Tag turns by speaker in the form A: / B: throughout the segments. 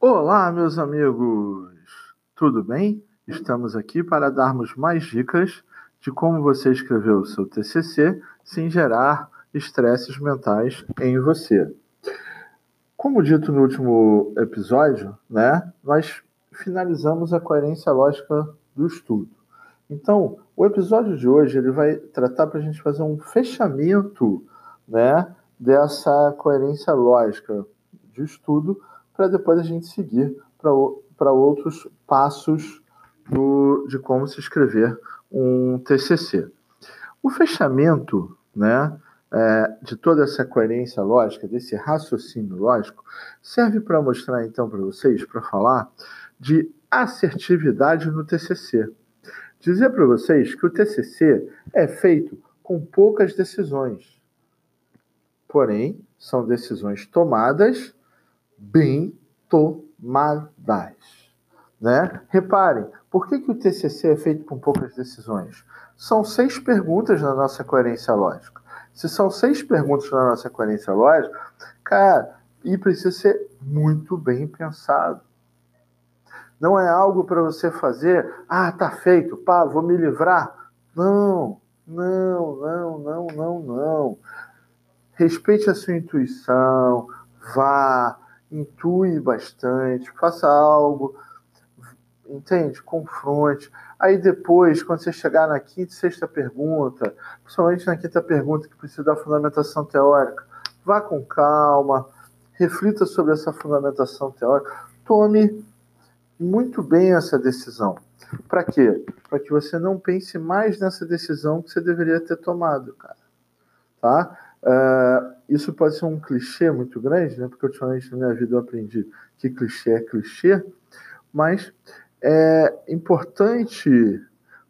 A: Olá, meus amigos! Tudo bem? Estamos aqui para darmos mais dicas de como você escrever o seu TCC sem gerar estresses mentais em você. Como dito no último episódio, né, nós finalizamos a coerência lógica do estudo. Então, o episódio de hoje ele vai tratar para a gente fazer um fechamento, né, dessa coerência lógica de estudo para depois a gente seguir para outros passos do, de como se escrever um TCC. O fechamento né, é, de toda essa coerência lógica, desse raciocínio lógico, serve para mostrar então para vocês, para falar de assertividade no TCC. Dizer para vocês que o TCC é feito com poucas decisões, porém são decisões tomadas bem tomadas. Né? Reparem, por que, que o TCC é feito com poucas decisões? São seis perguntas na nossa coerência lógica. Se são seis perguntas na nossa coerência lógica, cara, e precisa ser muito bem pensado. Não é algo para você fazer, ah, tá feito, pá, vou me livrar. Não, não, não, não, não, não. Respeite a sua intuição, vá, intui bastante, faça algo, entende? Confronte. Aí depois, quando você chegar na quinta e sexta pergunta, principalmente na quinta pergunta que precisa da fundamentação teórica, vá com calma, reflita sobre essa fundamentação teórica, tome muito bem essa decisão. Para quê? Para que você não pense mais nessa decisão que você deveria ter tomado, cara. Tá? Uh, isso pode ser um clichê muito grande, né? porque ultimamente na minha vida eu aprendi que clichê é clichê, mas é importante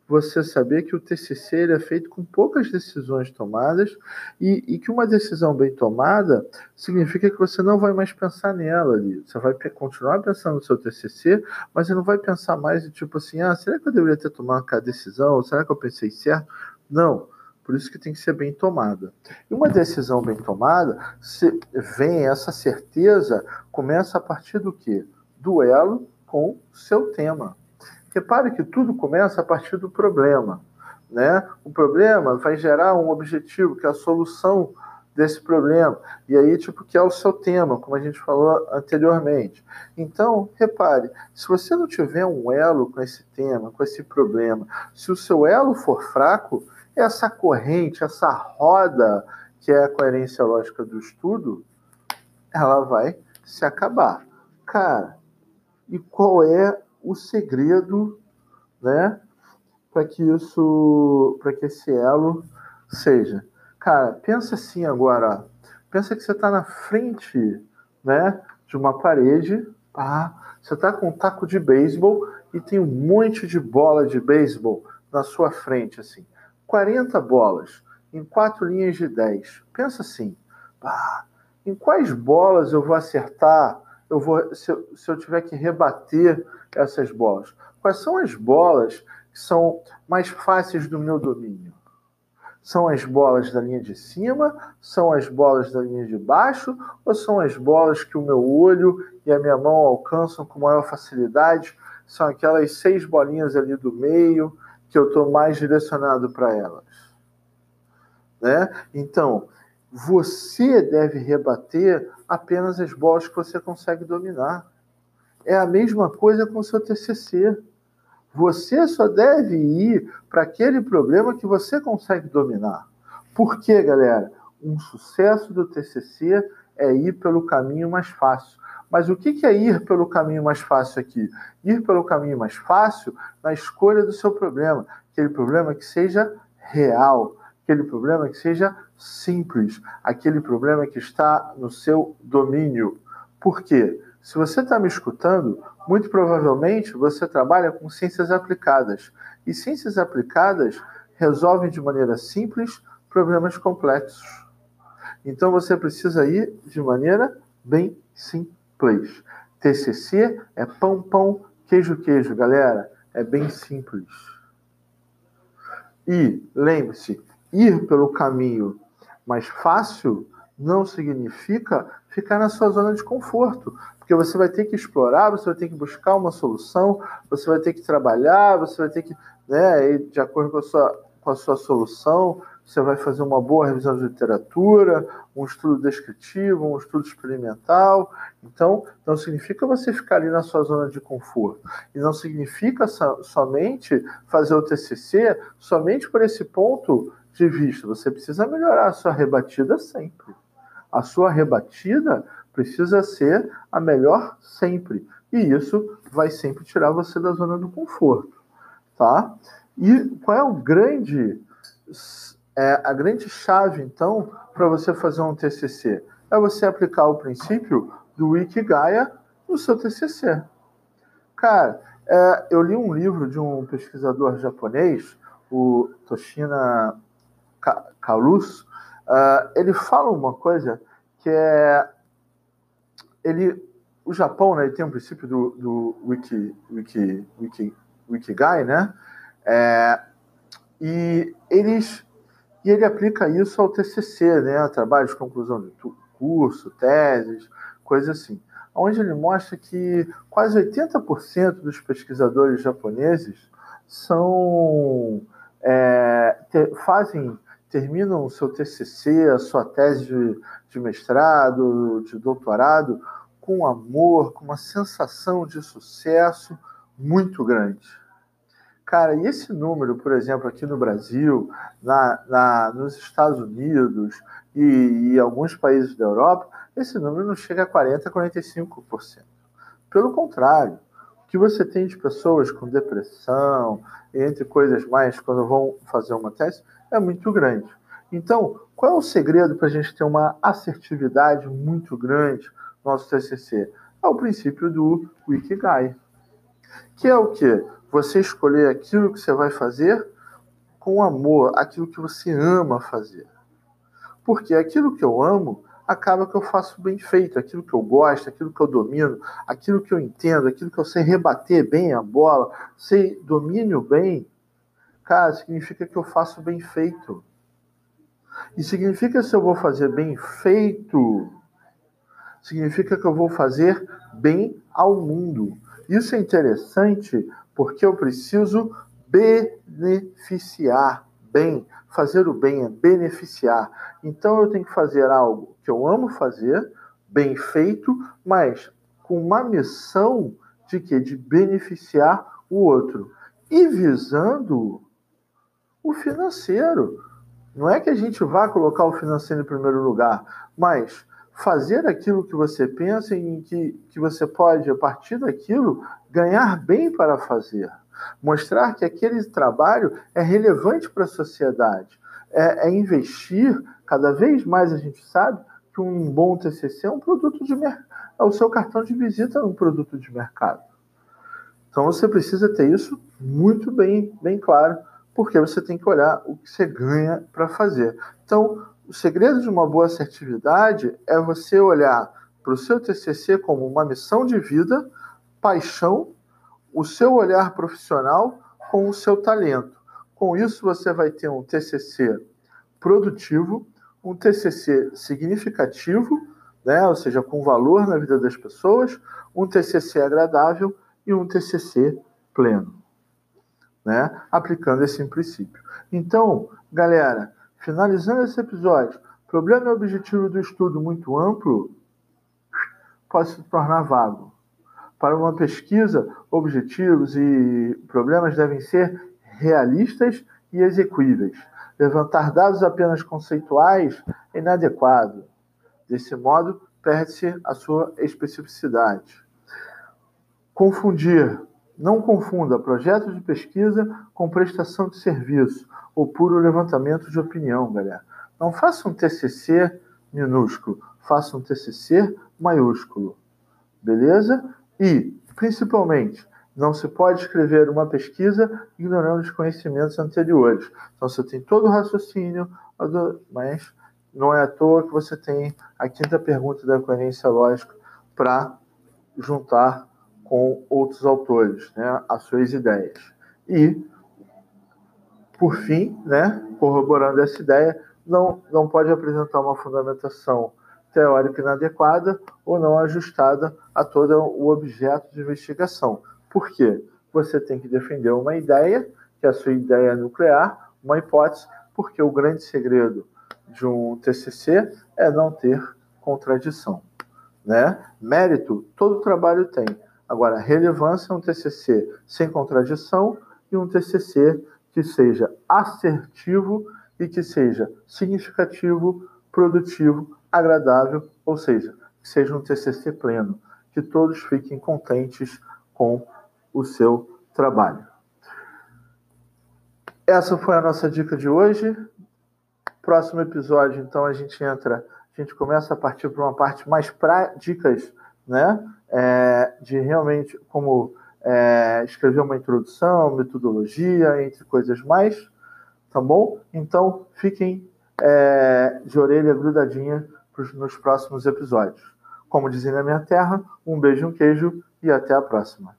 A: você saber que o TCC é feito com poucas decisões tomadas e, e, que uma decisão bem tomada significa que você não vai mais pensar nela ali. Você vai continuar pensando no seu TCC, mas você não vai pensar mais tipo assim, ah, será que eu deveria ter tomado aquela decisão? Será que eu pensei certo? Não. Por isso que tem que ser bem tomada. E uma decisão bem tomada, se vem essa certeza, começa a partir do quê? Duelo com seu tema. Repare que tudo começa a partir do problema. Né? O problema vai gerar um objetivo, que é a solução desse problema. E aí, tipo, que é o seu tema, como a gente falou anteriormente. Então, repare, se você não tiver um elo com esse tema, com esse problema, se o seu elo for fraco, essa corrente, essa roda, que é a coerência lógica do estudo, ela vai se acabar. Cara, e qual é o segredo, né, para que isso, para que esse elo seja? Cara, pensa assim agora, pensa que você está na frente, né, de uma parede, ah, você está com um taco de beisebol e tem um monte de bola de beisebol na sua frente, assim. 40 bolas em quatro linhas de 10. Pensa assim, ah, em quais bolas eu vou acertar eu vou, se se eu tiver que rebater essas bolas? Quais são as bolas que são mais fáceis do meu domínio? São as bolas da linha de cima? São as bolas da linha de baixo? Ou são as bolas que o meu olho e a minha mão alcançam com maior facilidade? São aquelas seis bolinhas ali do meio que eu estou mais direcionado para elas? Né? Então, você deve rebater apenas as bolas que você consegue dominar. É a mesma coisa com o seu TCC. Você só deve ir para aquele problema que você consegue dominar. Por quê, galera? Um sucesso do TCC é ir pelo caminho mais fácil. Mas o que é ir pelo caminho mais fácil aqui? Ir pelo caminho mais fácil na escolha do seu problema. Aquele problema que seja real, aquele problema que seja simples, aquele problema que está no seu domínio. Por quê? Se você está me escutando, muito provavelmente você trabalha com ciências aplicadas. E ciências aplicadas resolvem de maneira simples problemas complexos. Então você precisa ir de maneira bem simples. TCC é pão, pão, queijo, queijo, galera. É bem simples. E lembre-se, ir pelo caminho mais fácil não significa ficar na sua zona de conforto, porque você vai ter que explorar, você vai ter que buscar uma solução, você vai ter que trabalhar, você vai ter que, né, de acordo com a sua, com a sua solução, você vai fazer uma boa revisão de literatura, um estudo descritivo, um estudo experimental. Então, não significa você ficar ali na sua zona de conforto. E não significa so, somente fazer o TCC somente por esse ponto de vista. Você precisa melhorar a sua rebatida sempre. A sua rebatida precisa ser a melhor sempre. E isso vai sempre tirar você da zona do conforto. Tá? E qual é o grande é, a grande chave, então, para você fazer um TCC é você aplicar o princípio do Wikigaya no seu TCC. Cara, é, eu li um livro de um pesquisador japonês, o Toshina Kalus, uh, ele fala uma coisa que é ele o Japão né, tem um princípio do, do Wiki, Wiki, Wiki, Wikigai, né? É, e eles e ele aplica isso ao TCC, né, a trabalhos de conclusão de curso, teses, coisas assim. Onde ele mostra que quase 80% dos pesquisadores japoneses são é, te, fazem terminam o seu TCC, a sua tese de, de mestrado, de doutorado, com amor, com uma sensação de sucesso muito grande. Cara, e esse número, por exemplo, aqui no Brasil, na, na nos Estados Unidos e, e alguns países da Europa, esse número não chega a 40%, 45%. Pelo contrário, o que você tem de pessoas com depressão, entre coisas mais, quando vão fazer uma tese, é muito grande. Então, qual é o segredo para a gente ter uma assertividade muito grande no nosso TCC? É o princípio do Wikigai, que é o quê? Você escolher aquilo que você vai fazer com amor, aquilo que você ama fazer. Porque aquilo que eu amo acaba que eu faço bem feito, aquilo que eu gosto, aquilo que eu domino, aquilo que eu entendo, aquilo que eu sei rebater bem a bola, sei domínio bem, cara, significa que eu faço bem feito. E significa se eu vou fazer bem feito, significa que eu vou fazer bem ao mundo. Isso é interessante porque eu preciso beneficiar bem. Fazer o bem é beneficiar. Então eu tenho que fazer algo que eu amo fazer, bem feito, mas com uma missão de que de beneficiar o outro e visando o financeiro. Não é que a gente vá colocar o financeiro em primeiro lugar, mas fazer aquilo que você pensa em que, que você pode, a partir daquilo, ganhar bem para fazer. Mostrar que aquele trabalho é relevante para a sociedade. É, é, investir, cada vez mais a gente sabe que um bom TCC é um produto de mercado, é o seu cartão de visita é um produto de mercado. Então você precisa ter isso muito bem, bem claro, porque você tem que olhar o que você ganha para fazer. Então, o segredo de uma boa assertividade é você olhar para o seu TCC como uma missão de vida, paixão, o seu olhar profissional com o seu talento. Com isso, você vai ter um TCC produtivo, um TCC significativo, né, ou seja, com valor na vida das pessoas, um TCC agradável e um TCC pleno, né, aplicando esse princípio. Então, galera, Finalizando esse episódio, problema e objetivo do estudo muito amplo pode se tornar vago. Para uma pesquisa, objetivos e problemas devem ser realistas e execuíveis. Levantar dados apenas conceituais é inadequado. Desse modo, perde-se a sua especificidade. Confundir. Não confunda projeto de pesquisa com prestação de serviço ou puro levantamento de opinião, galera. Não faça um TCC minúsculo, faça um TCC maiúsculo, beleza? E, principalmente, não se pode escrever uma pesquisa ignorando os conhecimentos anteriores. Então, você tem todo o raciocínio, mas não é à toa que você tem a quinta pergunta da coerência lógica para juntar com outros autores né, as suas ideias. E por fim, né, corroborando essa ideia, não, não pode apresentar uma fundamentação teórica inadequada ou não ajustada a todo o objeto de investigação. Por quê? Você tem que defender uma ideia, que é a sua ideia nuclear, uma hipótese, porque o grande segredo de um TCC é não ter contradição. Né? Mérito, todo trabalho tem. Agora, relevância é um TCC sem contradição e um TCC que seja assertivo e que seja significativo, produtivo, agradável, ou seja, que seja um TCC pleno, que todos fiquem contentes com o seu trabalho. Essa foi a nossa dica de hoje. Próximo episódio, então, a gente entra, a gente começa a partir para uma parte mais para dicas, né? É, de realmente como é, escrever uma introdução, metodologia, entre coisas mais, tá bom? Então, fiquem é, de orelha grudadinha nos próximos episódios. Como dizem na minha terra, um beijo, um queijo e até a próxima.